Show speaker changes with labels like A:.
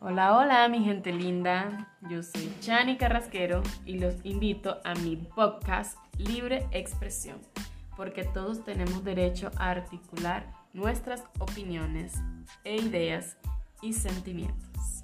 A: Hola, hola, mi gente linda. Yo soy Chani Carrasquero y los invito a mi podcast Libre Expresión, porque todos tenemos derecho a articular nuestras opiniones e ideas y sentimientos.